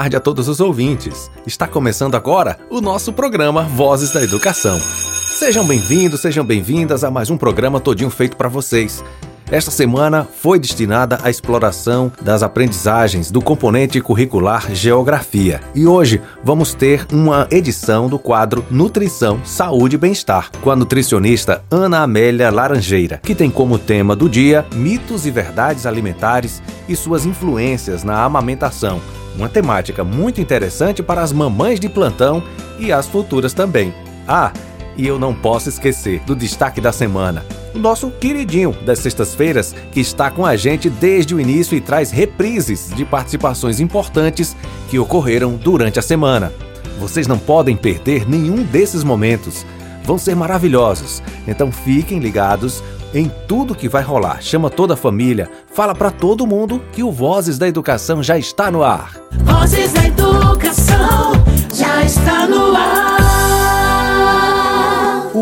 tarde a todos os ouvintes. Está começando agora o nosso programa Vozes da Educação. Sejam bem-vindos, sejam bem-vindas a mais um programa todinho feito para vocês. Esta semana foi destinada à exploração das aprendizagens do componente curricular Geografia. E hoje vamos ter uma edição do quadro Nutrição, Saúde e Bem-Estar, com a nutricionista Ana Amélia Laranjeira, que tem como tema do dia mitos e verdades alimentares e suas influências na amamentação. Uma temática muito interessante para as mamães de plantão e as futuras também. Ah, e eu não posso esquecer do destaque da semana o nosso queridinho das sextas-feiras, que está com a gente desde o início e traz reprises de participações importantes que ocorreram durante a semana. Vocês não podem perder nenhum desses momentos. Vão ser maravilhosos. Então fiquem ligados em tudo que vai rolar. Chama toda a família, fala para todo mundo que o Vozes da Educação já está no ar. Vozes da Educação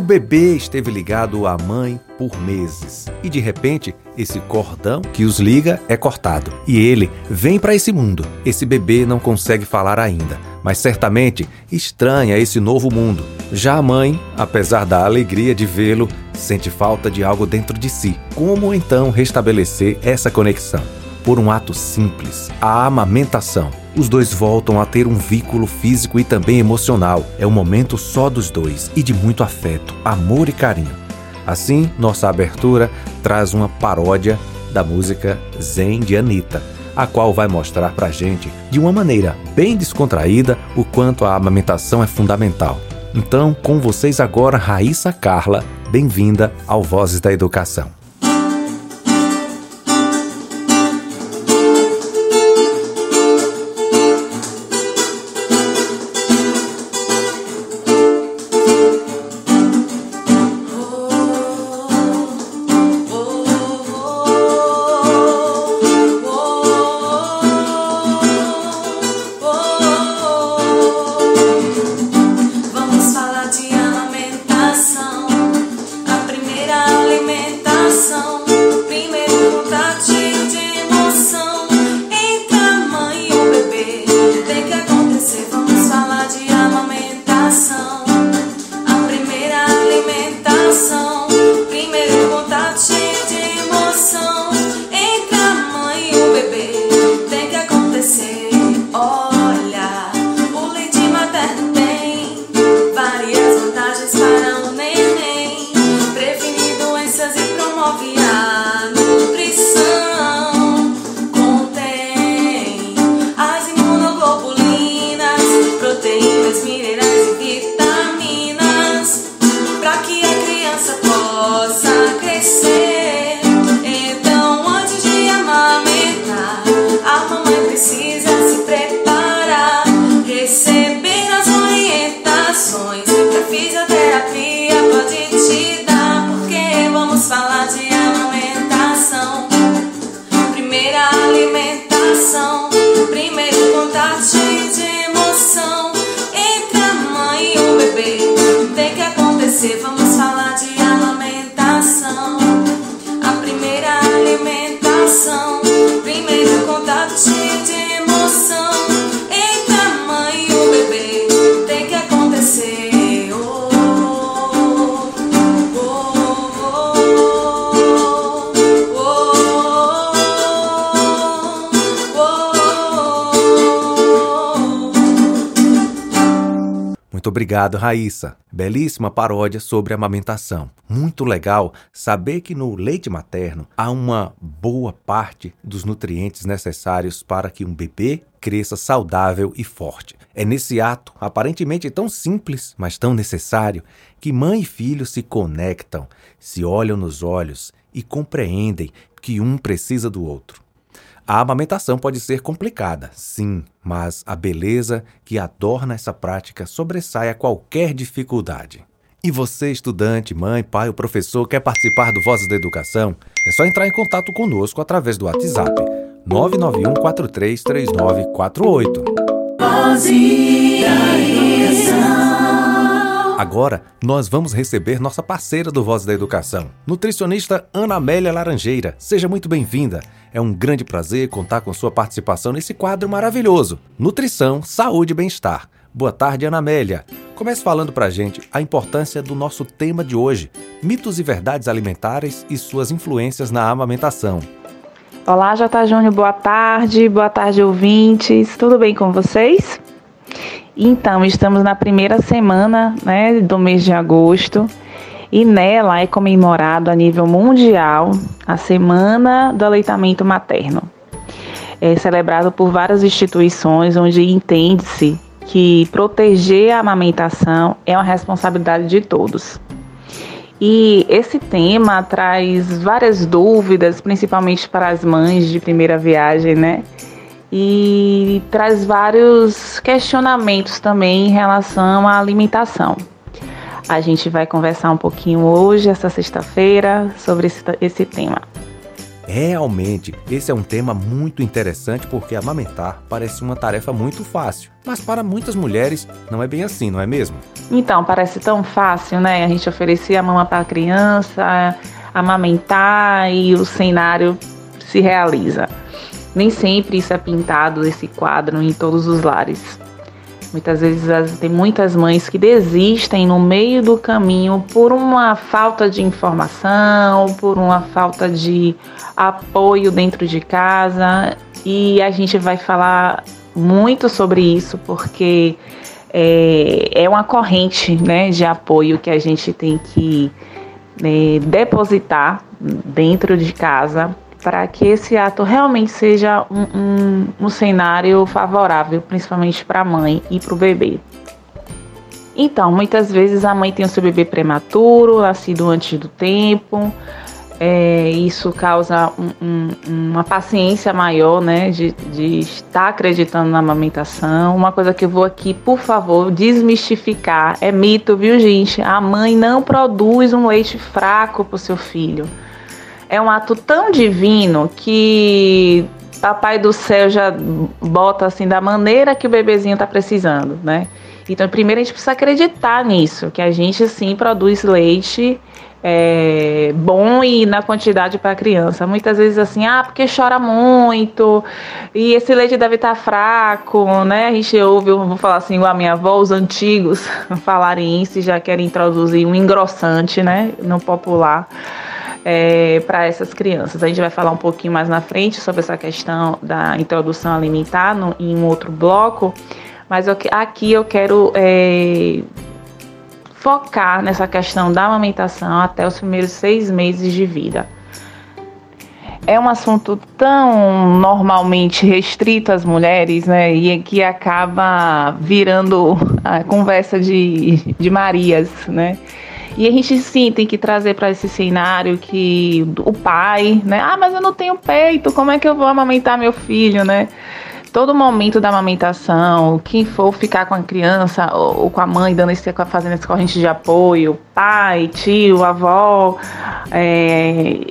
bebê esteve ligado à mãe por meses e de repente esse cordão que os liga é cortado e ele vem para esse mundo. Esse bebê não consegue falar ainda, mas certamente estranha esse novo mundo. Já a mãe, apesar da alegria de vê-lo, sente falta de algo dentro de si. Como então restabelecer essa conexão? Por um ato simples, a amamentação os dois voltam a ter um vínculo físico e também emocional. É um momento só dos dois e de muito afeto, amor e carinho. Assim, nossa abertura traz uma paródia da música Zen de Anitta, a qual vai mostrar pra gente, de uma maneira bem descontraída, o quanto a amamentação é fundamental. Então, com vocês agora, Raíssa Carla, bem-vinda ao Vozes da Educação. Obrigado, Raíssa. Belíssima paródia sobre amamentação. Muito legal saber que no leite materno há uma boa parte dos nutrientes necessários para que um bebê cresça saudável e forte. É nesse ato, aparentemente tão simples, mas tão necessário, que mãe e filho se conectam, se olham nos olhos e compreendem que um precisa do outro. A amamentação pode ser complicada, sim, mas a beleza que adorna essa prática sobressai a qualquer dificuldade. E você, estudante, mãe, pai ou professor, quer participar do Vozes da Educação? É só entrar em contato conosco através do WhatsApp 991 433948. Vozes da Educação. Agora, nós vamos receber nossa parceira do Voz da Educação, nutricionista Ana Amélia Laranjeira. Seja muito bem-vinda. É um grande prazer contar com sua participação nesse quadro maravilhoso: Nutrição, Saúde e Bem-Estar. Boa tarde, Ana Amélia. Comece falando pra gente a importância do nosso tema de hoje: mitos e verdades alimentares e suas influências na amamentação. Olá, J. Júnior, boa tarde, boa tarde, ouvintes. Tudo bem com vocês? Então, estamos na primeira semana né, do mês de agosto e nela é comemorado a nível mundial a Semana do Aleitamento Materno. É celebrado por várias instituições onde entende-se que proteger a amamentação é uma responsabilidade de todos. E esse tema traz várias dúvidas, principalmente para as mães de primeira viagem, né? E traz vários questionamentos também em relação à alimentação. A gente vai conversar um pouquinho hoje, essa sexta-feira, sobre esse, esse tema. Realmente, esse é um tema muito interessante porque amamentar parece uma tarefa muito fácil, mas para muitas mulheres não é bem assim, não é mesmo? Então, parece tão fácil, né? A gente oferecer a mama para a criança, amamentar e o cenário se realiza. Nem sempre isso é pintado, esse quadro, em todos os lares. Muitas vezes tem muitas mães que desistem no meio do caminho por uma falta de informação, por uma falta de apoio dentro de casa. E a gente vai falar muito sobre isso porque é, é uma corrente né, de apoio que a gente tem que né, depositar dentro de casa para que esse ato realmente seja um, um, um cenário favorável, principalmente para a mãe e para o bebê. Então, muitas vezes a mãe tem o seu bebê prematuro, nascido antes do tempo. É, isso causa um, um, uma paciência maior, né, de, de estar acreditando na amamentação. Uma coisa que eu vou aqui, por favor, desmistificar: é mito, viu, gente? A mãe não produz um leite fraco para o seu filho é um ato tão divino que Papai do céu já bota assim da maneira que o bebezinho está precisando, né? Então, primeiro a gente precisa acreditar nisso, que a gente sim produz leite é, bom e na quantidade para a criança. Muitas vezes assim, ah, porque chora muito e esse leite deve estar tá fraco, né? A gente ouve, vou falar assim, igual a minha avó, os antigos falarem isso e já querem introduzir um engrossante, né, no popular é, para essas crianças. A gente vai falar um pouquinho mais na frente sobre essa questão da introdução alimentar no, em um outro bloco, mas eu, aqui eu quero é, focar nessa questão da amamentação até os primeiros seis meses de vida. É um assunto tão normalmente restrito às mulheres, né? E que acaba virando a conversa de, de Marias, né? E a gente sim tem que trazer para esse cenário que o pai, né? Ah, mas eu não tenho peito, como é que eu vou amamentar meu filho, né? todo momento da amamentação, quem for ficar com a criança ou, com a mãe, dando esse, fazendo essa corrente de apoio, pai, tio, avó, é,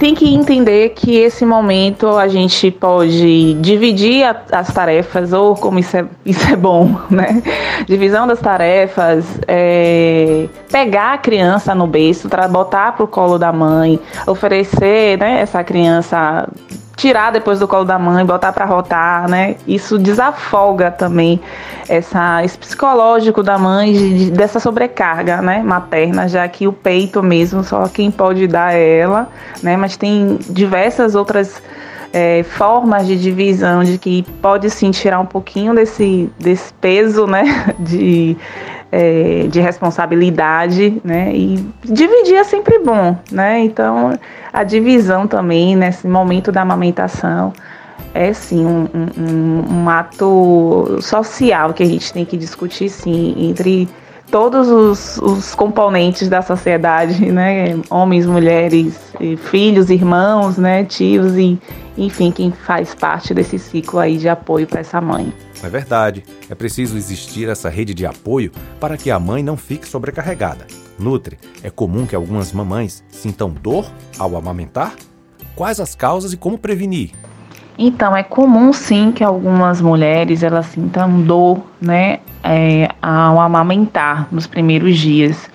tem que entender que esse momento a gente pode dividir a, as tarefas, ou como isso é, isso é bom, né? Divisão das tarefas, é, pegar a criança no berço, botar para o colo da mãe, oferecer né, essa criança tirar depois do colo da mãe, botar para rotar, né? Isso desafoga também essa, esse psicológico da mãe de, dessa sobrecarga, né, materna, já que o peito mesmo só quem pode dar é ela, né? Mas tem diversas outras é, formas de divisão de que pode sim tirar um pouquinho desse, desse peso, né, de, é, de responsabilidade, né, e dividir é sempre bom, né, então a divisão também nesse momento da amamentação é sim um, um, um ato social que a gente tem que discutir sim entre todos os, os, componentes da sociedade, né? Homens, mulheres, filhos, irmãos, né? Tios e enfim, quem faz parte desse ciclo aí de apoio para essa mãe. É verdade. É preciso existir essa rede de apoio para que a mãe não fique sobrecarregada. Nutre, é comum que algumas mamães sintam dor ao amamentar? Quais as causas e como prevenir? Então, é comum sim que algumas mulheres elas sintam dor, né, é, ao amamentar nos primeiros dias.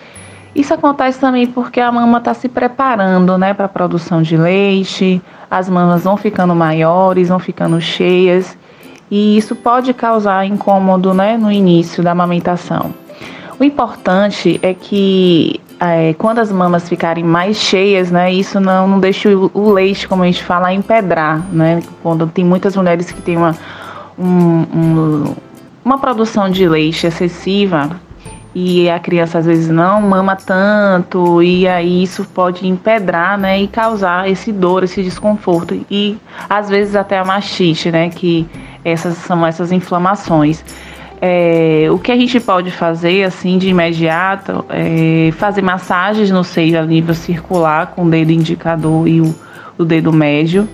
Isso acontece também porque a mama está se preparando, né, para a produção de leite. As mamas vão ficando maiores, vão ficando cheias e isso pode causar incômodo, né, no início da amamentação. O importante é que é, quando as mamas ficarem mais cheias, né, isso não, não deixa o, leite, como a gente fala, empedrar, né? Quando tem muitas mulheres que têm uma, um, um, uma produção de leite excessiva e a criança às vezes não mama tanto e aí isso pode empedrar, né, e causar esse dor, esse desconforto e às vezes até a mastite, né, que essas são essas inflamações. É, o que a gente pode fazer assim de imediato é fazer massagens no seio a nível circular com o dedo indicador e o, o dedo médio.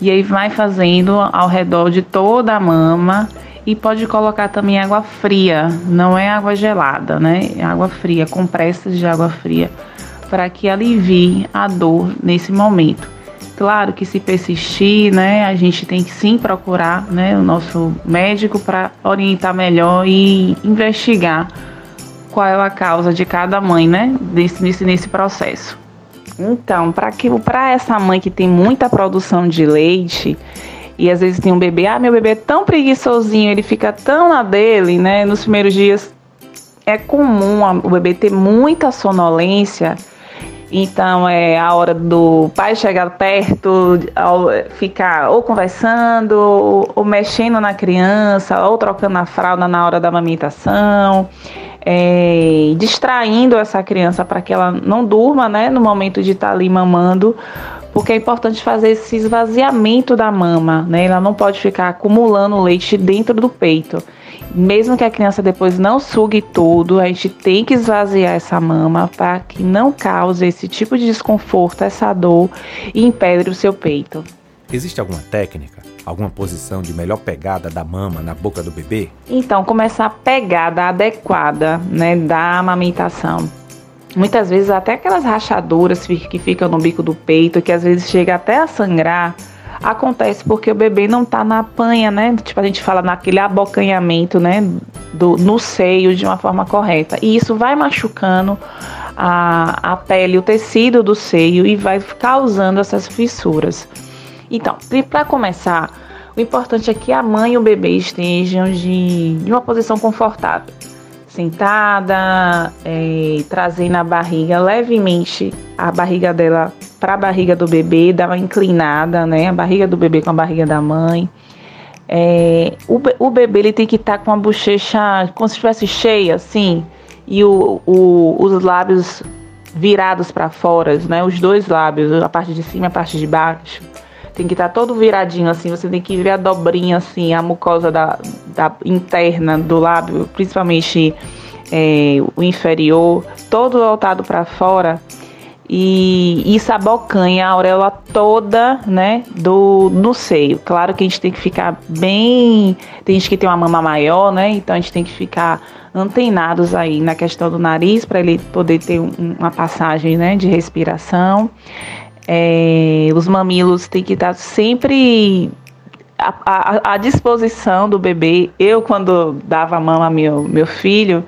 E aí vai fazendo ao redor de toda a mama e pode colocar também água fria, não é água gelada, né? É água fria, compressas de água fria, para que alivie a dor nesse momento. Claro que se persistir, né, a gente tem que sim procurar, né, o nosso médico para orientar melhor e investigar qual é a causa de cada mãe, né, nesse, nesse, nesse processo. Então, para essa mãe que tem muita produção de leite e às vezes tem um bebê, ah, meu bebê é tão preguiçosinho, ele fica tão na dele, né, nos primeiros dias é comum o bebê ter muita sonolência. Então é a hora do pai chegar perto, ficar ou conversando, ou, ou mexendo na criança, ou trocando a fralda na hora da amamentação, é, distraindo essa criança para que ela não durma, né, no momento de estar tá ali mamando, porque é importante fazer esse esvaziamento da mama, né? Ela não pode ficar acumulando leite dentro do peito mesmo que a criança depois não sugue tudo, a gente tem que esvaziar essa mama para que não cause esse tipo de desconforto, essa dor e impedre o seu peito. Existe alguma técnica, alguma posição de melhor pegada da mama na boca do bebê? Então, começar a pegada adequada, né, da amamentação. Muitas vezes até aquelas rachaduras que ficam no bico do peito, que às vezes chega até a sangrar, acontece porque o bebê não está na panha, né? Tipo, a gente fala naquele abocanhamento, né? Do, no seio de uma forma correta. E isso vai machucando a, a pele, o tecido do seio e vai causando essas fissuras. Então, para começar, o importante é que a mãe e o bebê estejam de, de uma posição confortável. Sentada, é, trazendo a barriga levemente, a barriga dela para a barriga do bebê, dar uma inclinada, né? A barriga do bebê com a barriga da mãe. É, o, o bebê ele tem que estar tá com a bochecha como se estivesse cheia, assim, e o, o, os lábios virados para fora, né? Os dois lábios, a parte de cima e a parte de baixo. Tem que estar tá todo viradinho assim, você tem que ver a dobrinha assim, a mucosa da, da interna do lábio, principalmente é, o inferior, todo voltado para fora e isso abocanha a auréola toda, né, do, do seio. Claro que a gente tem que ficar bem, tem gente que tem uma mama maior, né, então a gente tem que ficar antenados aí na questão do nariz para ele poder ter um, uma passagem, né, de respiração. É, os mamilos têm que estar sempre à, à, disposição do bebê. Eu, quando dava mama ao meu, meu filho,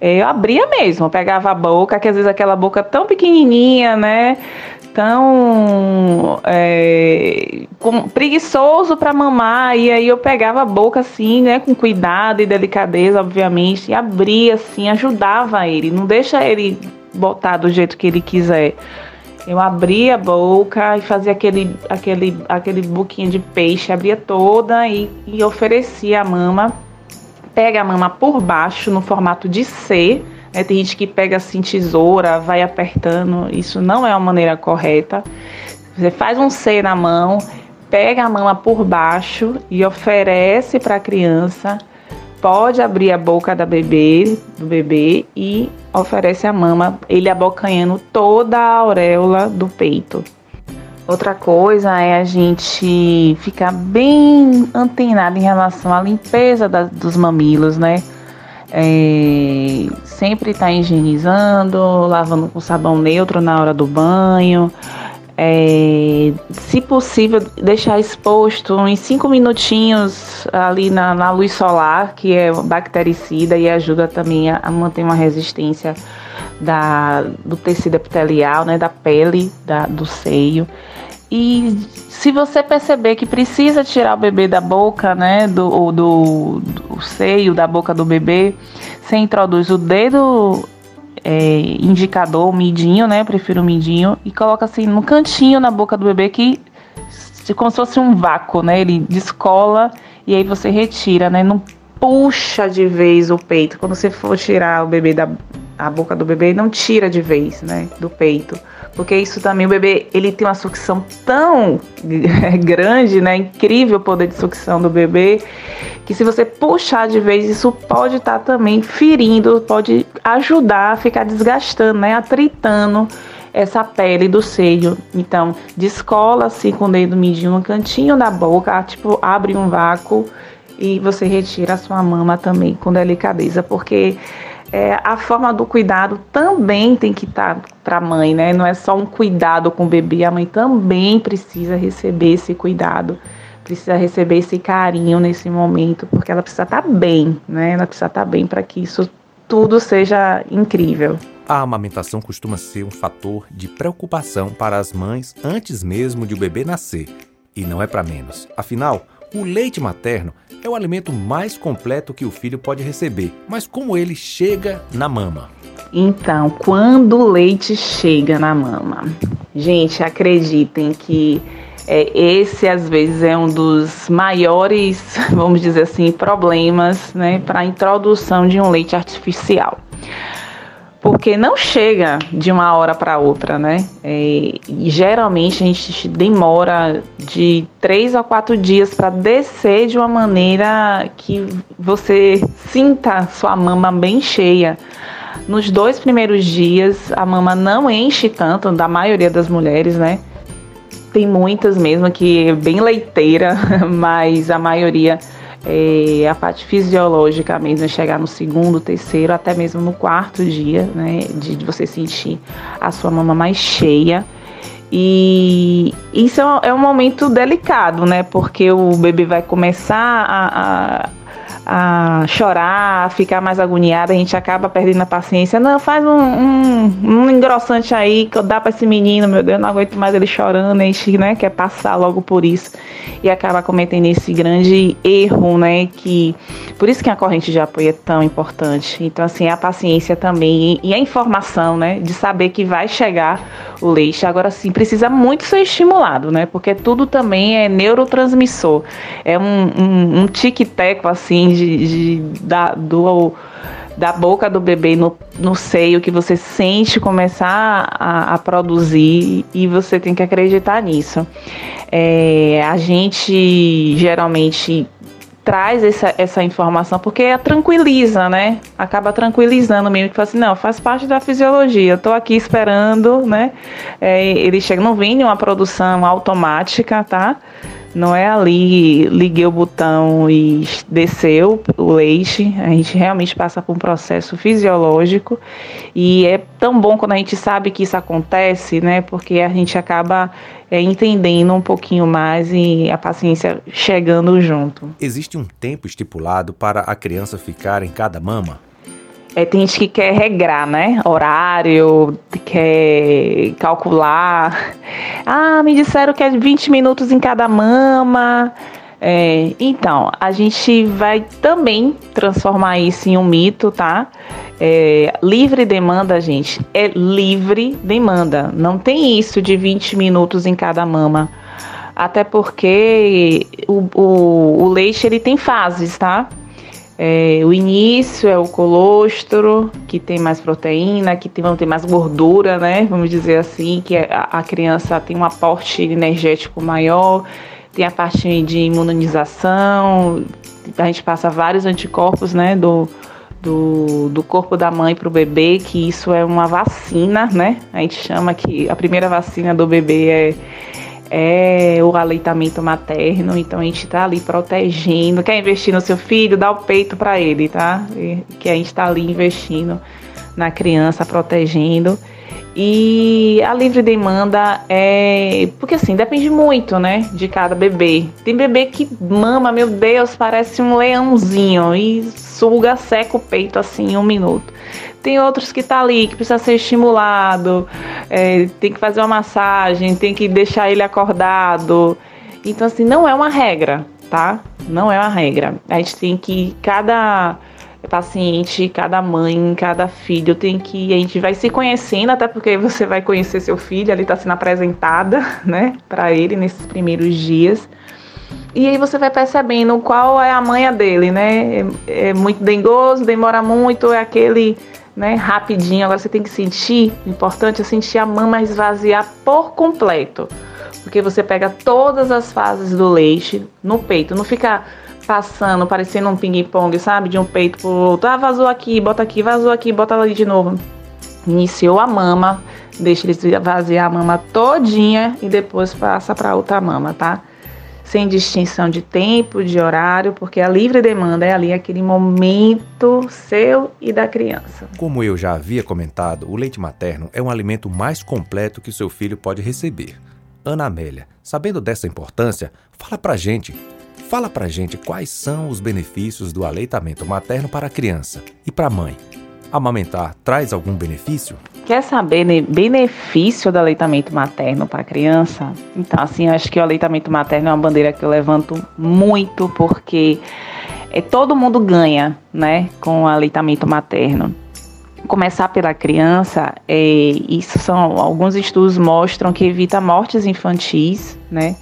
eu abria mesmo, pegava a boca, que às vezes aquela boca tão pequenininha, né? Tão é, com, preguiçoso para mamar, e aí eu pegava a boca assim, né? Com cuidado e delicadeza, obviamente, e abria assim, ajudava ele, não deixa ele botar do jeito que ele quiser. Eu abria a boca e fazia aquele, aquele, aquele buquinho de peixe, abria toda e, e oferecia a mama pega a mama por baixo no formato de C. Né? Tem gente que pega assim tesoura, vai apertando. Isso não é uma maneira correta. Você faz um C na mão, pega a mama por baixo e oferece para a criança. Pode abrir a boca da bebê, do bebê e oferece a mama, ele abocanhando toda a auréola do peito. Outra coisa é a gente ficar bem antenado em relação à limpeza da, dos mamilos, né? É, sempre estar tá higienizando, lavando com sabão neutro na hora do banho. É, se possível, deixar exposto em cinco minutinhos ali na, na, luz solar, que é bactericida e ajuda também a, a manter uma resistência da, do tecido epitelial, né, da pele, da, do seio. E se você perceber que precisa tirar o bebê da boca, né, do, do, do seio, da boca do bebê, você introduz o dedo é, indicador, midinho, né? Prefiro midinho. E coloca assim no cantinho na boca do bebê que como se fosse um vácuo, né? Ele descola e aí você retira, né? Não puxa de vez o peito. Quando você for tirar o bebê da a boca do bebê, não tira de vez, né? Do peito. Porque isso também, o bebê, ele tem uma sucção tão grande, né? Incrível o poder de sucção do bebê, que se você puxar de vez, isso pode estar tá também ferindo, pode ajudar a ficar desgastando, né? Atritando essa pele do seio. Então, descola assim com o dedo midinho no cantinho da boca, tipo, abre um vácuo e você retira a sua mama também com delicadeza, porque é, a forma do cuidado também tem que estar tá para a mãe, né? Não é só um cuidado com o bebê, a mãe também precisa receber esse cuidado, precisa receber esse carinho nesse momento, porque ela precisa estar tá bem, né? Ela precisa estar tá bem para que isso tudo seja incrível. A amamentação costuma ser um fator de preocupação para as mães antes mesmo de o bebê nascer. E não é para menos. Afinal, o leite materno é o alimento mais completo que o filho pode receber, mas como ele chega na mama? Então, quando o leite chega na mama, gente, acreditem que é, esse às vezes é um dos maiores, vamos dizer assim, problemas, né, para a introdução de um leite artificial porque não chega de uma hora para outra, né? É, geralmente a gente demora de três a quatro dias para descer de uma maneira que você sinta sua mama bem cheia. Nos dois primeiros dias a mama não enche tanto, da maioria das mulheres, né? Tem muitas mesmo que é bem leiteira, mas a maioria é, a parte fisiológica mesmo é chegar no segundo, terceiro, até mesmo no quarto dia, né? De, de você sentir a sua mama mais cheia. E isso é um momento delicado, né? Porque o bebê vai começar a, a a chorar, a ficar mais agoniada, a gente acaba perdendo a paciência. Não, faz um, um, um engrossante aí que dá para esse menino, meu Deus, não aguento mais ele chorando, a gente né, quer passar logo por isso e acaba cometendo esse grande erro, né? Que por isso que a corrente de apoio é tão importante. Então, assim, a paciência também e a informação, né? De saber que vai chegar o leite. Agora sim, precisa muito ser estimulado, né? Porque tudo também é neurotransmissor. É um, um, um tique-teco, assim, de, de, da, do da boca do bebê no, no seio que você sente começar a, a produzir e você tem que acreditar nisso. É, a gente geralmente traz essa, essa informação porque a tranquiliza, né? Acaba tranquilizando mesmo, que fala assim, não, faz parte da fisiologia, eu tô aqui esperando, né? É, ele chega, não vem uma produção automática, tá? Não é ali, liguei o botão e desceu o leite. A gente realmente passa por um processo fisiológico e é tão bom quando a gente sabe que isso acontece, né? Porque a gente acaba é, entendendo um pouquinho mais e a paciência chegando junto. Existe um tempo estipulado para a criança ficar em cada mama? É, tem gente que quer regrar, né? Horário, quer calcular. Ah, me disseram que é 20 minutos em cada mama. É, então, a gente vai também transformar isso em um mito, tá? É, livre demanda, gente, é livre demanda. Não tem isso de 20 minutos em cada mama. Até porque o, o, o leite ele tem fases, tá? É, o início é o colostro, que tem mais proteína, que tem, vão ter mais gordura, né? Vamos dizer assim, que é, a, a criança tem um aporte energético maior, tem a parte de imunização, a gente passa vários anticorpos, né? Do, do, do corpo da mãe para o bebê, que isso é uma vacina, né? A gente chama que a primeira vacina do bebê é é o aleitamento materno, então a gente está ali protegendo. Quer investir no seu filho, dá o peito para ele, tá? E, que a gente está ali investindo na criança, protegendo. E a livre demanda é. Porque assim, depende muito, né? De cada bebê. Tem bebê que mama, meu Deus, parece um leãozinho e suga, seca o peito assim em um minuto. Tem outros que tá ali, que precisa ser estimulado, é, tem que fazer uma massagem, tem que deixar ele acordado. Então, assim, não é uma regra, tá? Não é uma regra. A gente tem que. Cada paciente, cada mãe, cada filho tem que. A gente vai se conhecendo, até porque você vai conhecer seu filho, ele está sendo apresentada, né, para ele nesses primeiros dias. E aí você vai percebendo qual é a manha dele, né? É, é muito dengoso, demora muito, é aquele, né, rapidinho. Agora você tem que sentir, o importante é sentir a mama esvaziar por completo. Porque você pega todas as fases do leite no peito, não fica passando, parecendo um ping-pong, sabe? De um peito pro outro. Ah, vazou aqui, bota aqui, vazou aqui, bota ali de novo. Iniciou a mama, deixa eles vaziar a mama todinha e depois passa para outra mama, tá? Sem distinção de tempo, de horário, porque a livre demanda é ali aquele momento seu e da criança. Como eu já havia comentado, o leite materno é um alimento mais completo que seu filho pode receber. Ana Amélia, sabendo dessa importância, fala pra gente Fala pra gente quais são os benefícios do aleitamento materno para a criança e para a mãe. Amamentar traz algum benefício? Quer saber né, benefício do aleitamento materno para a criança? Então, assim, acho que o aleitamento materno é uma bandeira que eu levanto muito porque é, todo mundo ganha, né, com o aleitamento materno. Começar pela criança, é, isso são alguns estudos mostram que evita mortes infantis, né?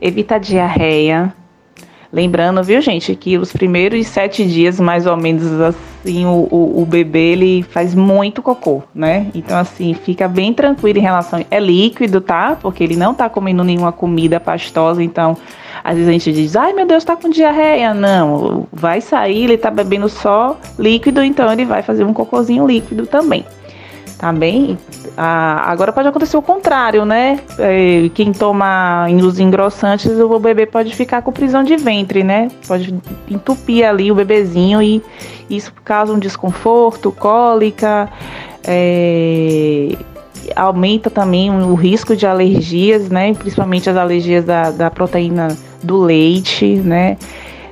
Evita diarreia, Lembrando, viu, gente, que os primeiros sete dias, mais ou menos assim, o, o, o, bebê ele faz muito cocô, né? Então, assim, fica bem tranquilo em relação. É líquido, tá? Porque ele não tá comendo nenhuma comida pastosa, então. Às vezes a gente diz, ai meu Deus, tá com diarreia. Não, vai sair, ele tá bebendo só líquido, então ele vai fazer um cocôzinho líquido também tá bem? Ah, agora pode acontecer o contrário, né? É, quem toma os engrossantes, o bebê pode ficar com prisão de ventre, né? Pode entupir ali o bebezinho e isso causa um desconforto, cólica, é, aumenta também o risco de alergias, né? Principalmente as alergias da, da proteína do leite, né?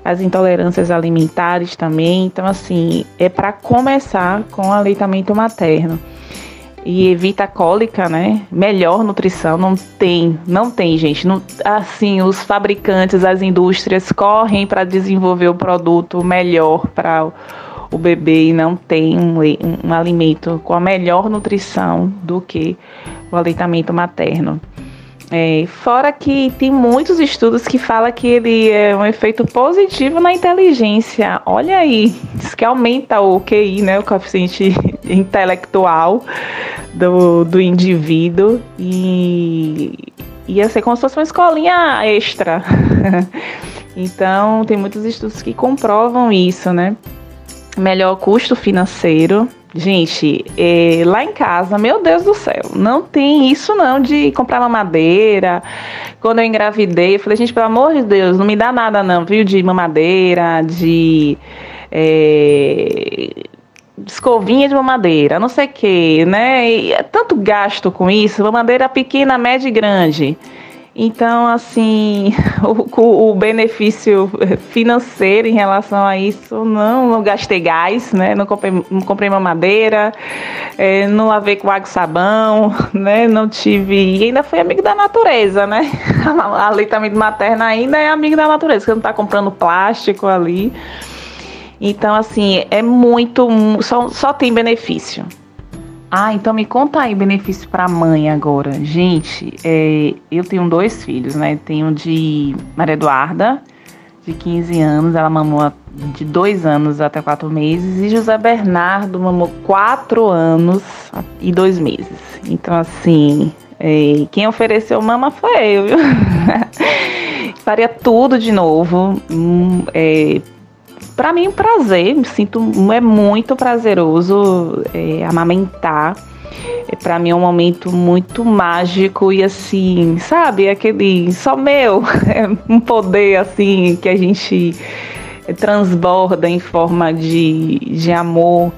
as intolerâncias alimentares também. Então, assim, é para começar com o aleitamento materno e evita cólica, né? Melhor nutrição não tem, não tem, gente. Não, assim, os fabricantes, as indústrias correm para desenvolver o produto melhor para o bebê e não tem um, um, um alimento com a melhor nutrição do que o aleitamento materno. É, fora que tem muitos estudos que falam que ele é um efeito positivo na inteligência. Olha aí, diz que aumenta o QI, né, o coeficiente intelectual do, do indivíduo e ia ser como se fosse uma escolinha extra. então, tem muitos estudos que comprovam isso, né? Melhor custo financeiro, Gente, é, lá em casa, meu Deus do céu, não tem isso não de comprar mamadeira. Quando eu engravidei, eu falei, gente, pelo amor de Deus, não me dá nada não, viu? De mamadeira, de é, escovinha de mamadeira, não sei o que, né? E é tanto gasto com isso, mamadeira pequena, média e grande. Então, assim, o, o, benefício financeiro em relação a isso, não, não gastei gás, né? Não comprei, não comprei mamadeira, é, não lavei com água e sabão, né? Não tive. E ainda fui amigo da natureza, né? A leitamento materno ainda é amigo da natureza, que não está comprando plástico ali. Então, assim, é muito. Só, só tem benefício. Ah, então me conta aí benefício para mãe agora. Gente, é, eu tenho dois filhos, né? Tenho de Maria Eduarda, de 15 anos, ela mamou de dois anos até quatro meses, e José Bernardo mamou quatro anos e dois meses. Então, assim, é, quem ofereceu mama foi eu, viu? Faria tudo de novo. Hum, é, para mim, um prazer, me sinto é muito prazeroso é, amamentar. É, para mim é um momento muito mágico e assim, sabe, aquele só meu, é um poder assim que a gente transborda em forma de, de amor.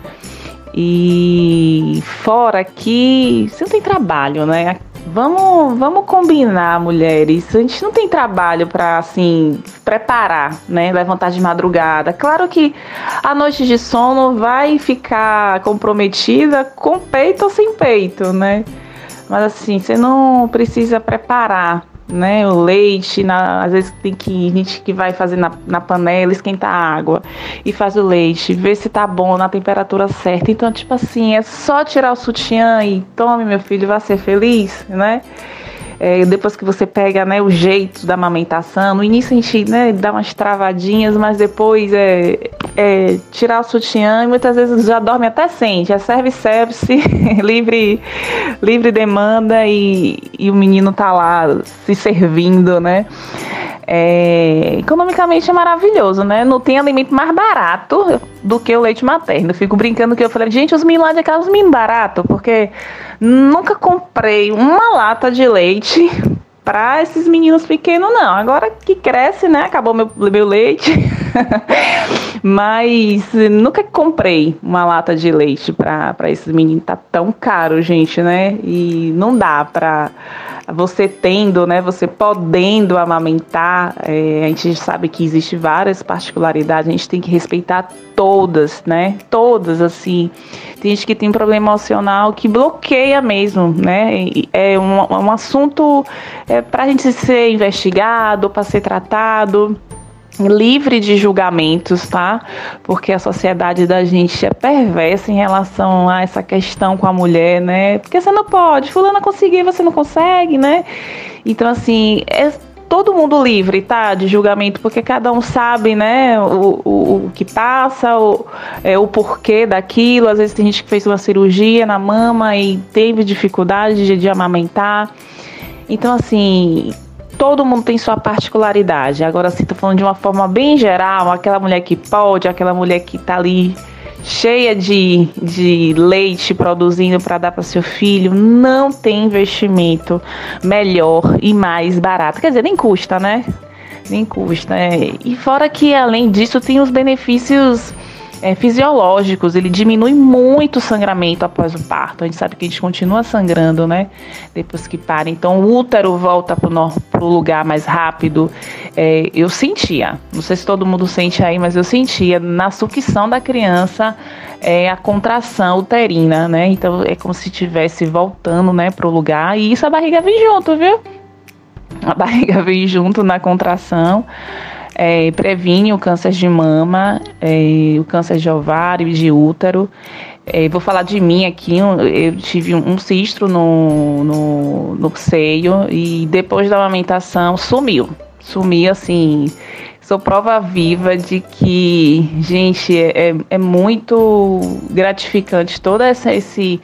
E fora que você não tem trabalho, né? Vamos, vamos combinar, mulheres. A gente não tem trabalho para assim preparar, né? Levantar de madrugada. Claro que a noite de sono vai ficar comprometida com peito ou sem peito, né? Mas assim, você não precisa preparar né? O leite, na, às vezes tem que gente que vai fazer na, na panela, esquentar a água e faz o leite, ver se tá bom na temperatura certa. Então, tipo assim, é só tirar o sutiã e tome, meu filho, vá ser feliz, né? É, depois que você pega né, o jeito da amamentação, no início a gente né, dá umas travadinhas, mas depois é, é tirar o sutiã e muitas vezes já dorme até sem, já serve service, livre, livre demanda e, e o menino tá lá se servindo, né? É, economicamente é maravilhoso, né? Não tem alimento mais barato do que o leite materno. Eu fico brincando que eu falei, gente, os meninos lá de casa, os meninos barato, porque nunca comprei uma lata de leite para esses meninos pequenos, não. Agora que cresce, né? Acabou meu, meu leite. Mas nunca comprei uma lata de leite para esses meninos. Tá tão caro, gente, né? E não dá para você tendo, né, você podendo amamentar, é, a gente sabe que existe várias particularidades, a gente tem que respeitar todas, né, todas, assim. Tem gente que tem problema emocional que bloqueia mesmo, né, é um, um assunto é, para a gente ser investigado, para ser tratado livre de julgamentos, tá? Porque a sociedade da gente é perversa em relação a essa questão com a mulher, né? Porque você não pode, fulana conseguir, você não consegue, né? Então, assim, é todo mundo livre, tá? De julgamento, porque cada um sabe, né? O, o, o que passa, o, é, o porquê daquilo. Às vezes tem gente que fez uma cirurgia na mama e teve dificuldade de, de amamentar. Então, assim, todo mundo tem sua particularidade. Agora, se tô falando de uma forma bem geral, aquela mulher que pode, aquela mulher que tá ali cheia de, de leite produzindo para dar para seu filho, não tem investimento melhor e mais barato. Quer dizer, nem custa, né? Nem custa. É. E fora que, além disso, tem os benefícios é, fisiológicos, ele diminui muito o sangramento após o parto. A gente sabe que a gente continua sangrando, né? Depois que para. Então o útero volta para o lugar mais rápido. É, eu sentia, não sei se todo mundo sente aí, mas eu sentia na sucção da criança é, a contração uterina, né? Então é como se estivesse voltando, né, para o lugar. E isso a barriga vem junto, viu? A barriga vem junto na contração é, previne o câncer de mama, é, o câncer de ovário e de útero. É, vou falar de mim aqui, eu tive um cisto no, no, no seio e depois da amamentação sumiu. Sumiu assim, sou prova viva de que, gente, é, é muito gratificante todo essa, esse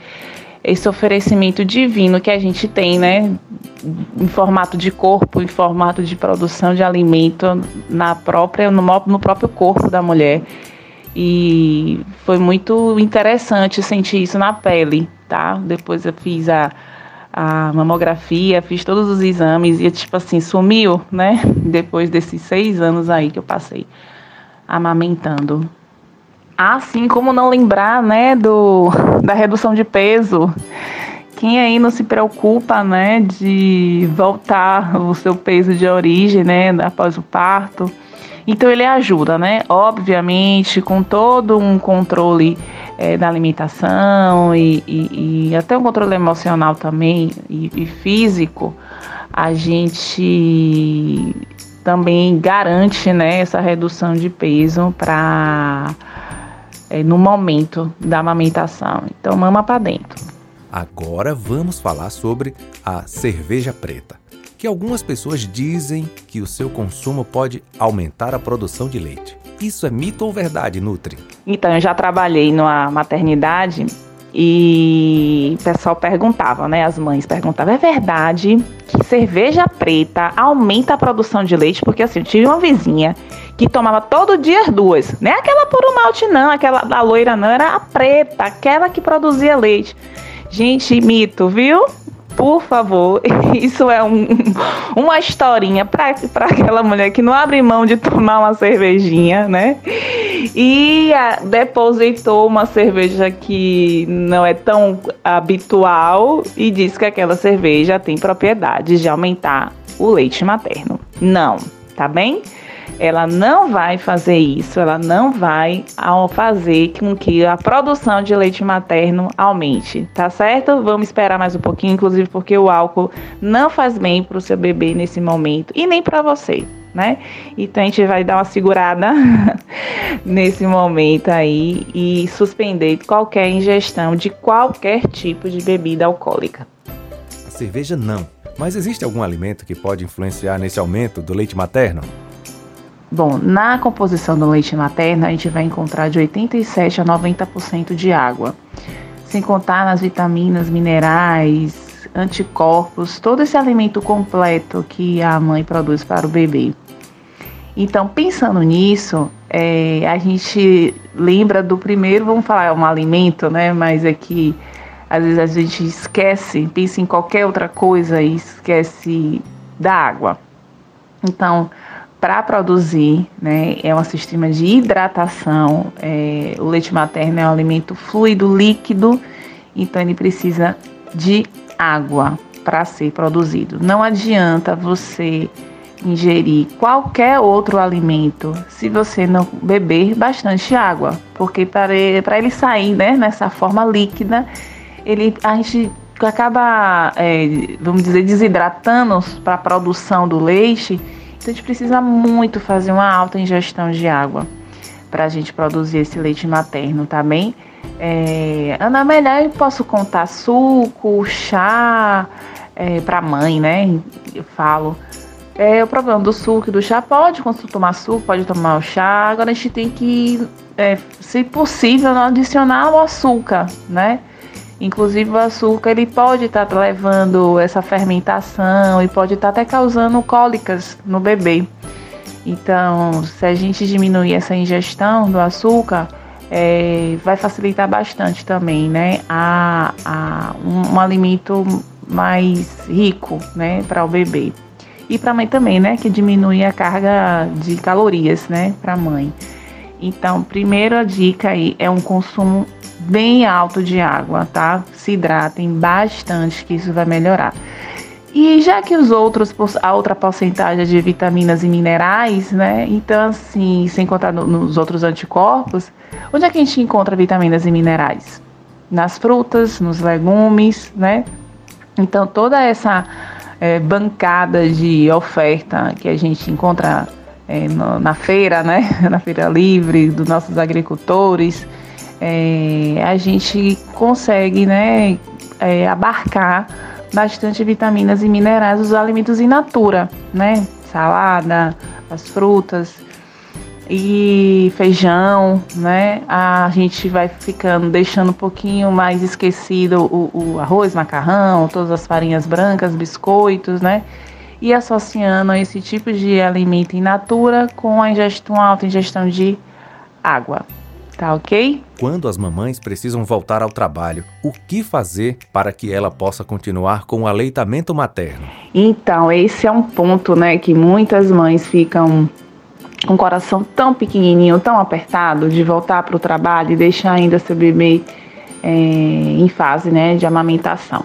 esse oferecimento divino que a gente tem, né, em formato de corpo, em formato de produção de alimento na própria no, no próprio corpo da mulher. E foi muito interessante sentir isso na pele, tá? Depois eu fiz a, a mamografia, fiz todos os exames e, tipo assim, sumiu, né? Depois desses seis anos aí que eu passei amamentando. Assim como não lembrar, né, do, da redução de peso. Quem aí não se preocupa, né, de voltar o seu peso de origem, né, após o parto. Então ele ajuda, né, obviamente, com todo um controle é, da alimentação e, e, e, até um controle emocional também e, e físico, a gente também garante, né, essa redução de peso para é, no momento da amamentação. Então, mama para dentro. Agora vamos falar sobre a cerveja preta, que algumas pessoas dizem que o seu consumo pode aumentar a produção de leite. Isso é mito ou verdade, Nutri? Então, eu já trabalhei numa maternidade e o pessoal perguntava, né? As mães perguntavam: é verdade que cerveja preta aumenta a produção de leite? Porque assim, eu tive uma vizinha que tomava todo dia as duas. Nem aquela puro malte, não, aquela da loira, não, era a preta, aquela que produzia leite. Gente, mito, viu? Por favor, isso é um, uma historinha para aquela mulher que não abre mão de tomar uma cervejinha, né? E a, depositou uma cerveja que não é tão habitual e diz que aquela cerveja tem propriedades de aumentar o leite materno. Não, tá bem? Ela não vai fazer isso, ela não vai fazer com que a produção de leite materno aumente, tá certo? Vamos esperar mais um pouquinho, inclusive porque o álcool não faz bem para o seu bebê nesse momento e nem para você. Né? Então a gente vai dar uma segurada nesse momento aí e suspender qualquer ingestão de qualquer tipo de bebida alcoólica. A cerveja não, mas existe algum alimento que pode influenciar nesse aumento do leite materno? Bom, na composição do leite materno, a gente vai encontrar de 87 a 90% de água, sem contar nas vitaminas, minerais, anticorpos, todo esse alimento completo que a mãe produz para o bebê. Então, pensando nisso, é, a gente lembra do primeiro, vamos falar, é um alimento, né? Mas é que às vezes a gente esquece, pensa em qualquer outra coisa e esquece da água. Então, para produzir, né, é um sistema de hidratação. É, o leite materno é um alimento fluido, líquido, então ele precisa de água para ser produzido. Não adianta você ingerir qualquer outro alimento se você não beber bastante água, porque para ele, sair né, nessa forma líquida, ele, a gente acaba, é, vamos dizer, desidratando para a produção do leite a gente precisa muito fazer uma alta ingestão de água para a gente produzir esse leite materno, tá bem? É, Ana, melhor eu posso contar suco, chá é, para mãe, né? Eu falo. É, o problema do suco e do chá pode, tomar suco, pode tomar o chá. Agora a gente tem que, é, se possível, não adicionar o açúcar, né? Inclusive o açúcar ele pode estar tá levando essa fermentação e pode estar tá até causando cólicas no bebê. Então, se a gente diminuir essa ingestão do açúcar, é, vai facilitar bastante também, né? A, a um, um alimento mais rico, né, para o bebê e para a mãe também, né, que diminui a carga de calorias, né, para a mãe. Então, primeira dica aí é um consumo bem alto de água, tá? Se hidratem bastante, que isso vai melhorar. E já que os outros, a outra porcentagem de vitaminas e minerais, né? Então, assim, sem contar no, nos outros anticorpos, onde é que a gente encontra vitaminas e minerais? Nas frutas, nos legumes, né? Então, toda essa é, bancada de oferta que a gente encontra é, no, na feira, né? Na feira livre, dos nossos agricultores, é, a gente consegue né, é, abarcar bastante vitaminas e minerais dos alimentos in natura, né? Salada, as frutas e feijão, né? A gente vai ficando, deixando um pouquinho mais esquecido o, o arroz, macarrão, todas as farinhas brancas, biscoitos, né? E associando esse tipo de alimento in natura com a ingestão, alta ingestão de água. Tá ok? Quando as mamães precisam voltar ao trabalho, o que fazer para que ela possa continuar com o aleitamento materno? Então, esse é um ponto, né, que muitas mães ficam com o coração tão pequenininho, tão apertado, de voltar para o trabalho e deixar ainda seu bebê é, em fase, né, de amamentação.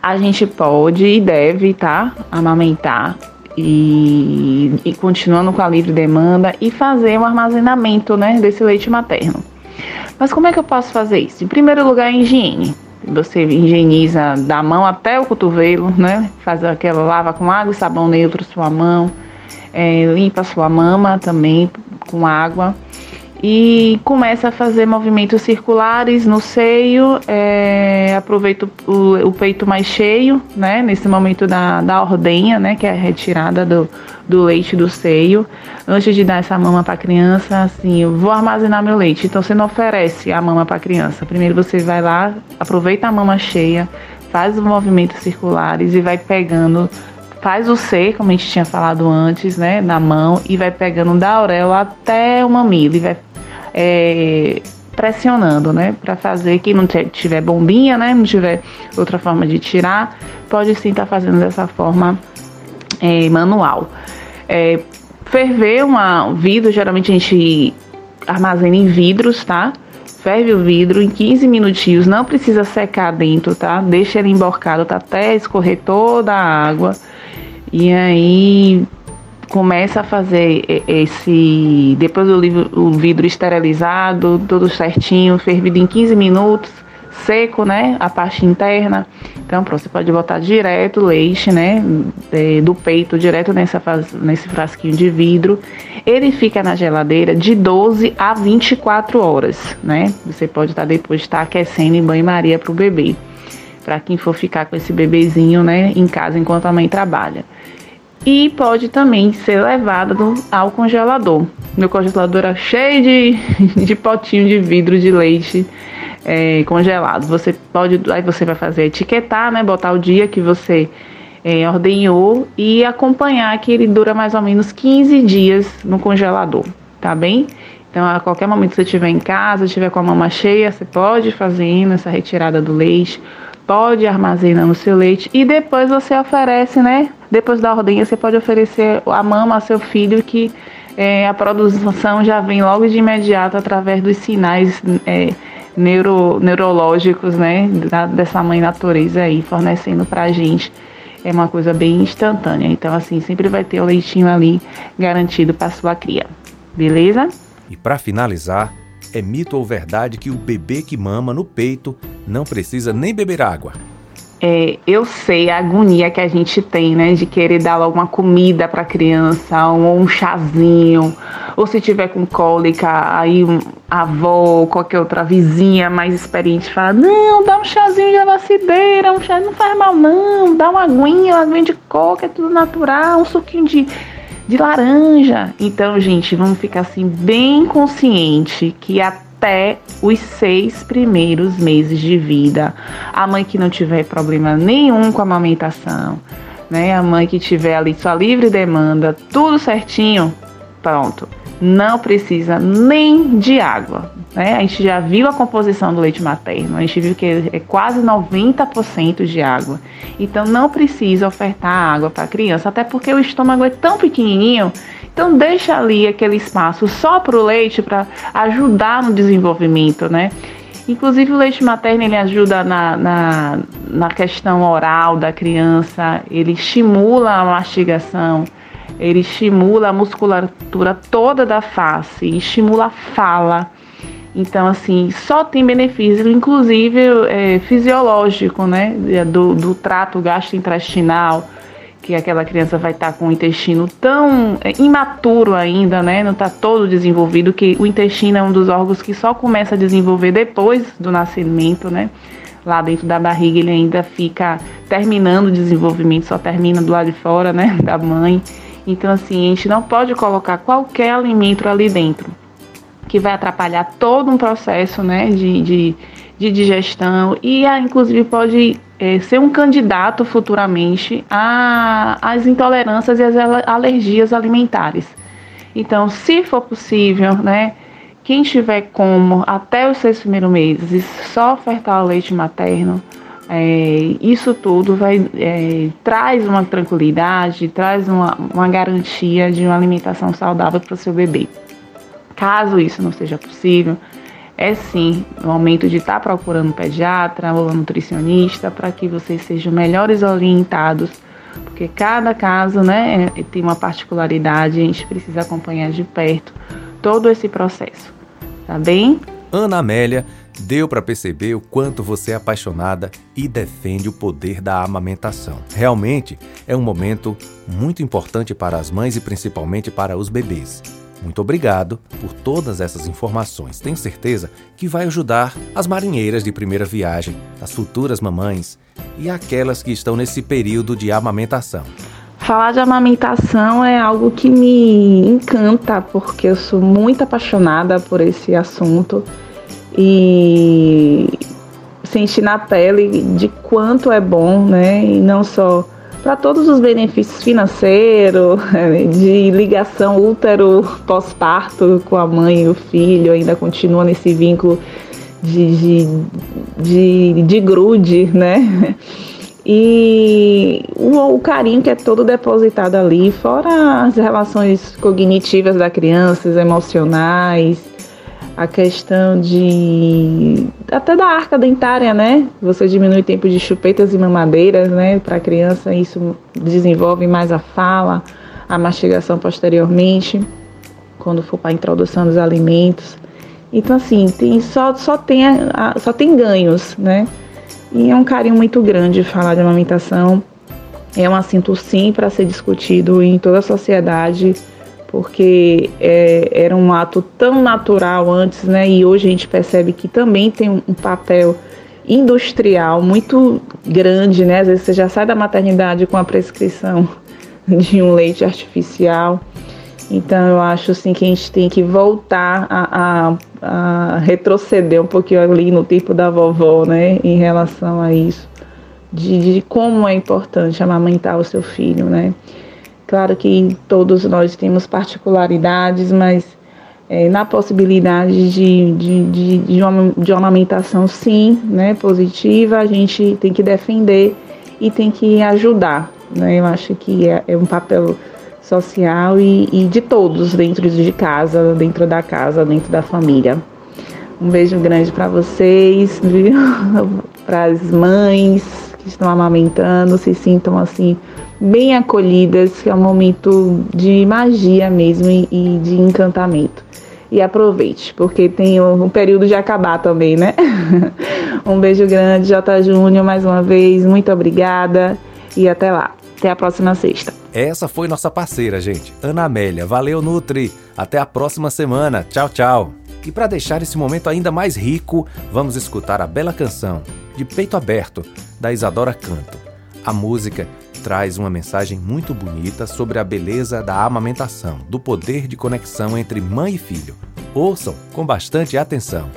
A gente pode e deve, tá, amamentar e, e continuando com a livre demanda e fazer um armazenamento né, desse leite materno. Mas como é que eu posso fazer isso? Em primeiro lugar, a higiene. Você higieniza da mão até o cotovelo, né? Faz aquela lava com água e sabão neutro sua mão. É, limpa sua mama também com água e começa a fazer movimentos circulares no seio, é, aproveita o, o, peito mais cheio, né, nesse momento da, da ordenha, né, que é a retirada do, do leite do seio. Antes de dar essa mama para a criança, assim, eu vou armazenar meu leite. Então você não oferece a mama para a criança. Primeiro você vai lá, aproveita a mama cheia, faz os movimentos circulares e vai pegando faz o C, como a gente tinha falado antes, né, na mão e vai pegando da auréola até o mamilo e vai é, pressionando, né? Para fazer quem não tiver bombinha, né? Não tiver outra forma de tirar, pode sim estar tá fazendo dessa forma é, manual. É, ferver uma, um vidro, geralmente a gente armazena em vidros, tá? Ferve o vidro em 15 minutinhos, não precisa secar dentro, tá? Deixa ele emborcado tá? até escorrer toda a água. E aí começa a fazer esse. Depois o vidro esterilizado, tudo certinho, fervido em 15 minutos, seco, né? A parte interna. Então, pronto, você pode botar direto leite, né? Do peito, direto nessa, nesse frasquinho de vidro. Ele fica na geladeira de 12 a 24 horas, né? Você pode estar depois de estar aquecendo em banho-maria para o bebê. Para quem for ficar com esse bebezinho, né? Em casa enquanto a mãe trabalha e pode também ser levado ao congelador. Meu congelador era cheio de, de potinho de vidro de leite é, congelado. Você pode, aí você vai fazer etiquetar, né? Botar o dia que você é, ordenhou e acompanhar que ele dura mais ou menos 15 dias no congelador, tá bem? Então, a qualquer momento que você estiver em casa, estiver com a mama cheia, você pode fazer essa retirada do leite pode armazenar no seu leite e depois você oferece, né? Depois da ordenha, você pode oferecer a mama ao seu filho que é, a produção já vem logo de imediato através dos sinais é, neuro, neurológicos, né? Da, dessa mãe natureza aí, fornecendo pra gente. É uma coisa bem instantânea. Então, assim, sempre vai ter o leitinho ali garantido para sua cria. Beleza? E para finalizar, é mito ou verdade que o bebê que mama no peito não precisa nem beber água? É, eu sei a agonia que a gente tem, né, de querer dar logo uma comida para a criança, ou um chazinho, ou se tiver com cólica, aí um, a avó, qualquer outra vizinha mais experiente fala: Não, dá um chazinho de avacideira, um chá não faz mal, não, dá uma aguinha, uma aguinha de coca, é tudo natural, um suquinho de de laranja. Então, gente, vamos ficar assim bem consciente que até os seis primeiros meses de vida, a mãe que não tiver problema nenhum com a amamentação, né? A mãe que tiver ali sua livre demanda, tudo certinho, pronto. Não precisa nem de água. Né? A gente já viu a composição do leite materno, a gente viu que é quase 90% de água. Então não precisa ofertar água para a criança, até porque o estômago é tão pequenininho. Então deixa ali aquele espaço só para o leite para ajudar no desenvolvimento, né? Inclusive o leite materno ele ajuda na, na, na questão oral da criança, ele estimula a mastigação, ele estimula a musculatura toda da face, estimula a fala. Então, assim, só tem benefício, inclusive é, fisiológico, né? Do, do trato gastrointestinal, que aquela criança vai estar tá com o intestino tão é, imaturo ainda, né? Não está todo desenvolvido, que o intestino é um dos órgãos que só começa a desenvolver depois do nascimento, né? Lá dentro da barriga ele ainda fica terminando o desenvolvimento, só termina do lado de fora, né? Da mãe. Então, assim, a gente não pode colocar qualquer alimento ali dentro que vai atrapalhar todo um processo né, de, de, de digestão e, ah, inclusive, pode é, ser um candidato futuramente às intolerâncias e às alergias alimentares. Então, se for possível, né, quem tiver como até os seis primeiros meses só ofertar o leite materno, é, isso tudo vai é, traz uma tranquilidade, traz uma, uma garantia de uma alimentação saudável para o seu bebê. Caso isso não seja possível, é sim o momento de estar tá procurando um pediatra ou nutricionista para que vocês sejam melhores orientados, porque cada caso né, é, tem uma particularidade e a gente precisa acompanhar de perto todo esse processo. Tá bem? Ana Amélia, deu para perceber o quanto você é apaixonada e defende o poder da amamentação. Realmente é um momento muito importante para as mães e principalmente para os bebês. Muito obrigado por todas essas informações. Tenho certeza que vai ajudar as marinheiras de primeira viagem, as futuras mamães e aquelas que estão nesse período de amamentação. Falar de amamentação é algo que me encanta, porque eu sou muito apaixonada por esse assunto e senti na pele de quanto é bom, né? E não só para todos os benefícios financeiros, de ligação útero pós-parto com a mãe e o filho, ainda continua nesse vínculo de, de, de, de grude, né? E o, o, carinho que é todo depositado ali, fora as relações cognitivas da criança, emocionais, a questão de até da arca dentária, né? Você diminui o tempo de chupetas e mamadeiras, né? Para a criança isso desenvolve mais a fala, a mastigação posteriormente, quando for para a introdução dos alimentos. Então assim, tem só só tem só tem ganhos, né? E é um carinho muito grande falar de amamentação. É um assunto sim para ser discutido em toda a sociedade porque é, era um ato tão natural antes, né? E hoje a gente percebe que também tem um, papel industrial muito grande, né? Às vezes você já sai da maternidade com a prescrição de um leite artificial. Então eu acho assim que a gente tem que voltar a, a, a retroceder um pouquinho ali no tempo da vovó, né? Em relação a isso. De, de como é importante amamentar o seu filho, né? Claro que todos nós temos particularidades, mas é, na possibilidade de, de, de, de, uma, de uma amamentação, sim, né, positiva, a gente tem que defender e tem que ajudar. Né? Eu acho que é, é um papel social e, e, de todos dentro de casa, dentro da casa, dentro da família. Um beijo grande para vocês, para as mães que estão amamentando, se sintam assim bem acolhidas, que é um momento de magia mesmo e, e de encantamento. E aproveite, porque tem um, período de acabar também, né? um beijo grande, J. Júnior, mais uma vez, muito obrigada e até lá. Até a próxima sexta. Essa foi nossa parceira, gente, Ana Amélia. Valeu, Nutri. Até a próxima semana. Tchau, tchau. E para deixar esse momento ainda mais rico, vamos escutar a bela canção De Peito Aberto, da Isadora Canto. A música traz uma mensagem muito bonita sobre a beleza da amamentação, do poder de conexão entre mãe e filho. Ouçam com bastante atenção.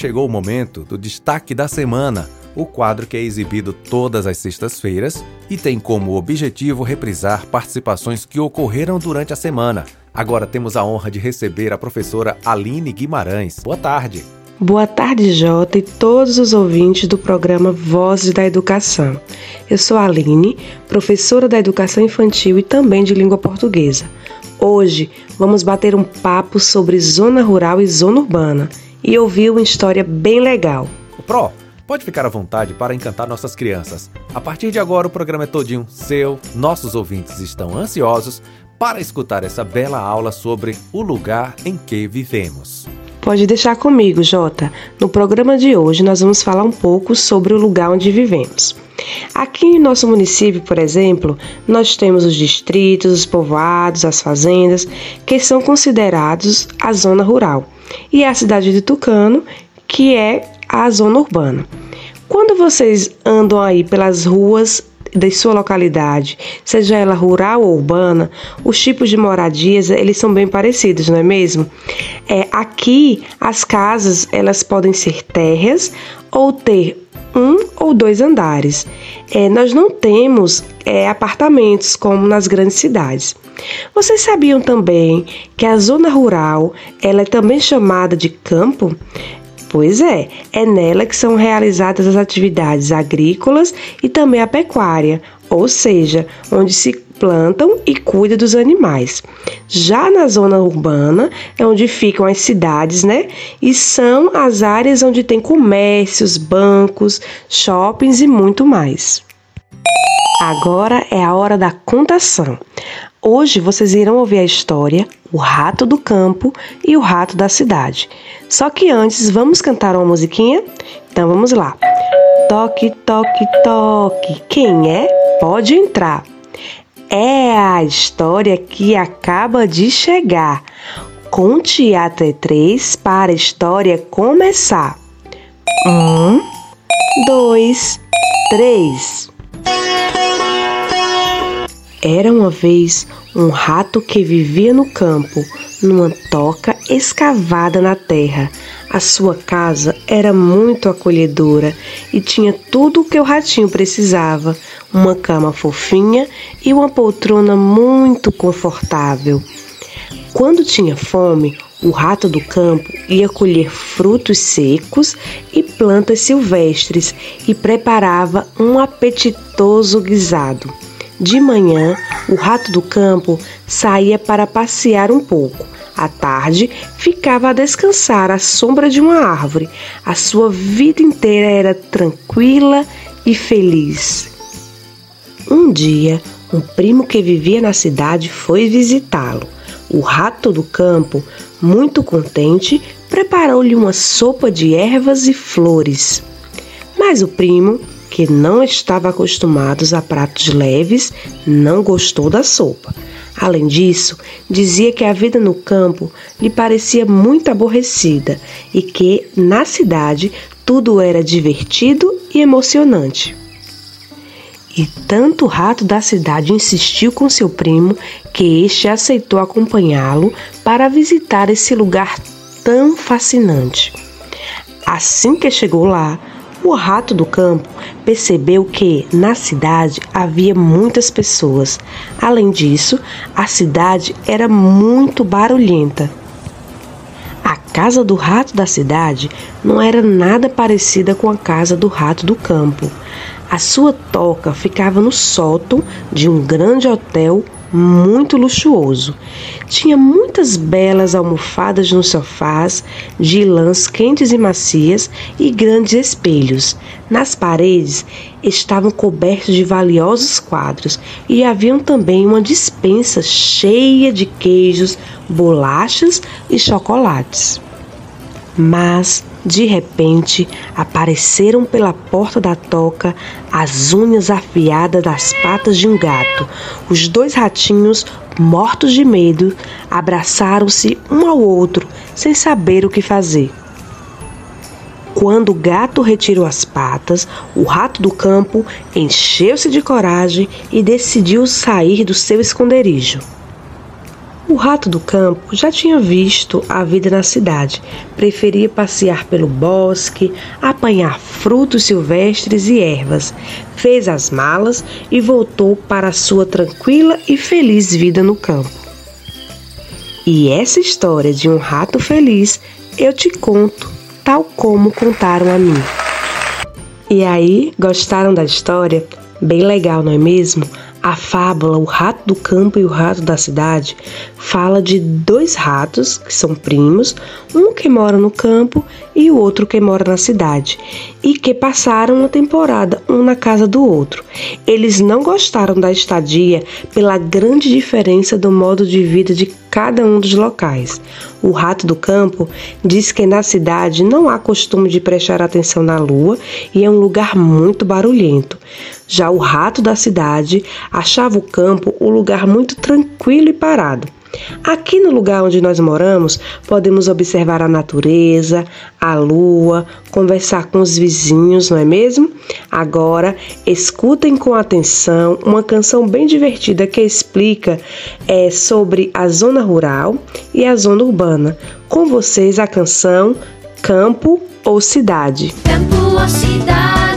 Chegou o momento do destaque da semana, o quadro que é exibido todas as sextas-feiras e tem como objetivo reprisar participações que ocorreram durante a semana. Agora temos a honra de receber a professora Aline Guimarães. Boa tarde. Boa tarde, Jota, e todos os ouvintes do programa Vozes da Educação. Eu sou a Aline, professora da Educação Infantil e também de Língua Portuguesa. Hoje vamos bater um papo sobre zona rural e zona urbana e ouvir uma história bem legal. O Pro, pode ficar à vontade para encantar nossas crianças. A partir de agora o programa é todinho seu. Nossos ouvintes estão ansiosos para escutar essa bela aula sobre o lugar em que vivemos. Pode deixar comigo, Jota. No programa de hoje nós vamos falar um pouco sobre o lugar onde vivemos. Aqui em nosso município, por exemplo, nós temos os distritos, os povoados, as fazendas, que são considerados a zona rural, e a cidade de Tucano, que é a zona urbana. Quando vocês andam aí pelas ruas da sua localidade, seja ela rural ou urbana, os tipos de moradias eles são bem parecidos, não é mesmo? É, aqui as casas elas podem ser térreas ou ter um ou dois andares. É, nós não temos é, apartamentos como nas grandes cidades. Vocês sabiam também que a zona rural ela é também chamada de campo? Pois é, é nela que são realizadas as atividades agrícolas e também a pecuária, ou seja, onde se plantam e cuida dos animais. Já na zona urbana é onde ficam as cidades, né? E são as áreas onde tem comércios, bancos, shoppings e muito mais. Agora é a hora da contação. Hoje vocês irão ouvir a história O Rato do Campo e o Rato da Cidade. Só que antes, vamos cantar uma musiquinha? Então vamos lá. Toque, toque, toque. Quem é? Pode entrar. É a história que acaba de chegar. Conte até três para a história começar. Um, dois, três. Era uma vez um rato que vivia no campo, numa toca escavada na terra. A sua casa era muito acolhedora e tinha tudo o que o ratinho precisava: uma cama fofinha e uma poltrona muito confortável. Quando tinha fome, o rato do campo ia colher frutos secos e plantas silvestres e preparava um apetitoso guisado. De manhã, o rato do campo saía para passear um pouco. À tarde, ficava a descansar à sombra de uma árvore. A sua vida inteira era tranquila e feliz. Um dia, um primo que vivia na cidade foi visitá-lo. O rato do campo, muito contente, preparou-lhe uma sopa de ervas e flores. Mas o primo que não estava acostumado a pratos leves, não gostou da sopa. Além disso, dizia que a vida no campo lhe parecia muito aborrecida e que, na cidade, tudo era divertido e emocionante. E tanto o rato da cidade insistiu com seu primo que este aceitou acompanhá-lo para visitar esse lugar tão fascinante. Assim que chegou lá, o rato do campo percebeu que na cidade havia muitas pessoas. Além disso, a cidade era muito barulhenta. A casa do rato da cidade não era nada parecida com a casa do rato do campo. A sua toca ficava no sótão de um grande hotel muito luxuoso. Tinha muitas belas almofadas nos sofás, de lãs quentes e macias e grandes espelhos. Nas paredes estavam cobertos de valiosos quadros e haviam também uma dispensa cheia de queijos, bolachas e chocolates. Mas de repente, apareceram pela porta da toca as unhas afiadas das patas de um gato. Os dois ratinhos, mortos de medo, abraçaram-se um ao outro, sem saber o que fazer. Quando o gato retirou as patas, o rato do campo encheu-se de coragem e decidiu sair do seu esconderijo. O rato do campo já tinha visto a vida na cidade. Preferia passear pelo bosque, apanhar frutos silvestres e ervas. Fez as malas e voltou para a sua tranquila e feliz vida no campo. E essa história de um rato feliz eu te conto, tal como contaram a mim. E aí, gostaram da história? Bem legal, não é mesmo? A fábula O Rato do Campo e o Rato da Cidade fala de dois ratos que são primos, um que mora no campo e o outro que mora na cidade, e que passaram uma temporada um na casa do outro. Eles não gostaram da estadia pela grande diferença do modo de vida de cada um dos locais. O rato do campo diz que na cidade não há costume de prestar atenção na lua e é um lugar muito barulhento. Já o rato da cidade achava o campo um lugar muito tranquilo e parado. Aqui no lugar onde nós moramos, podemos observar a natureza, a lua, conversar com os vizinhos, não é mesmo? Agora, escutem com atenção uma canção bem divertida que explica é, sobre a zona rural e a zona urbana. Com vocês a canção Campo ou Cidade. Campo ou cidade,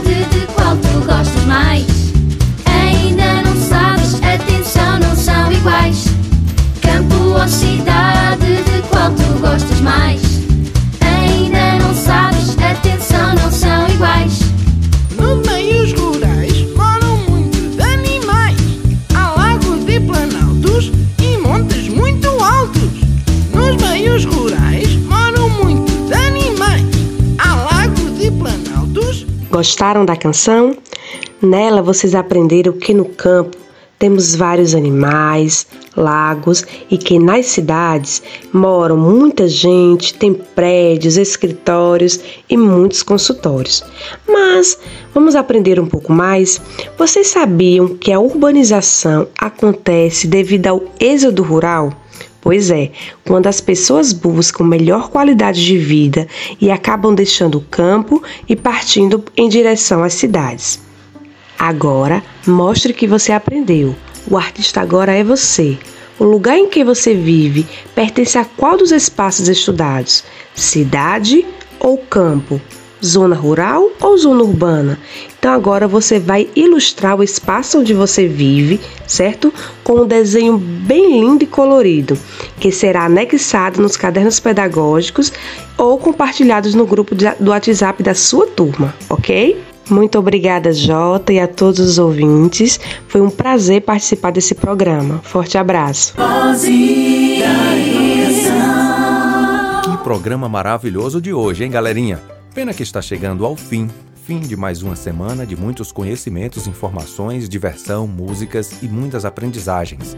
mais? Ainda não sabes, atenção, não são iguais. Campo ou cidade, de qual tu gostas mais? Ainda não sabes, atenção, não são iguais. Nos meios rurais moram muitos animais. Há lagos e planaltos e montes muito altos. Nos meios rurais moram muitos animais. Há lagos e planaltos. Gostaram da canção? Nela vocês aprenderam que no campo temos vários animais, lagos e que nas cidades moram muita gente, tem prédios, escritórios e muitos consultórios. Mas vamos aprender um pouco mais? Vocês sabiam que a urbanização acontece devido ao êxodo rural? Pois é, quando as pessoas buscam melhor qualidade de vida e acabam deixando o campo e partindo em direção às cidades. Agora, mostre que você aprendeu. O artista agora é você. O lugar em que você vive pertence a qual dos espaços estudados? Cidade ou campo? Zona rural ou zona urbana? Então agora você vai ilustrar o espaço onde você vive, certo? Com um desenho bem lindo e colorido, que será anexado nos cadernos pedagógicos ou compartilhados no grupo do WhatsApp da sua turma, ok? Muito obrigada, Jota, e a todos os ouvintes. Foi um prazer participar desse programa. Forte abraço. Que programa maravilhoso de hoje, hein, galerinha? Pena que está chegando ao fim. Fim de mais uma semana de muitos conhecimentos, informações, diversão, músicas e muitas aprendizagens.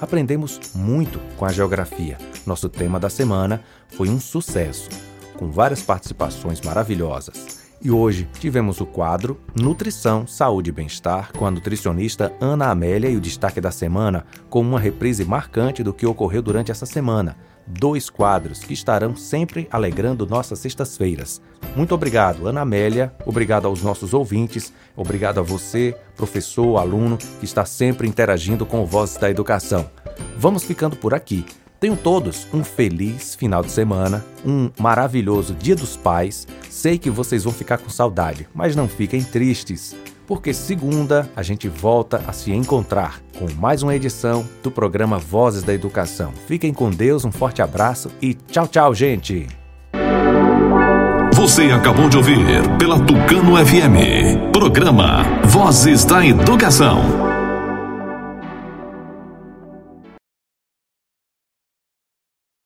Aprendemos muito com a geografia. Nosso tema da semana foi um sucesso, com várias participações maravilhosas. E hoje tivemos o quadro Nutrição, Saúde e Bem-Estar com a nutricionista Ana Amélia e o destaque da semana com uma reprise marcante do que ocorreu durante essa semana. Dois quadros que estarão sempre alegrando nossas sextas-feiras. Muito obrigado, Ana Amélia. Obrigado aos nossos ouvintes. Obrigado a você, professor, aluno, que está sempre interagindo com o Vozes da Educação. Vamos ficando por aqui. Tenham todos um feliz final de semana, um maravilhoso Dia dos Pais. Sei que vocês vão ficar com saudade, mas não fiquem tristes, porque segunda a gente volta a se encontrar com mais uma edição do programa Vozes da Educação. Fiquem com Deus, um forte abraço e tchau, tchau, gente! Você acabou de ouvir pela Tucano FM, programa Vozes da Educação.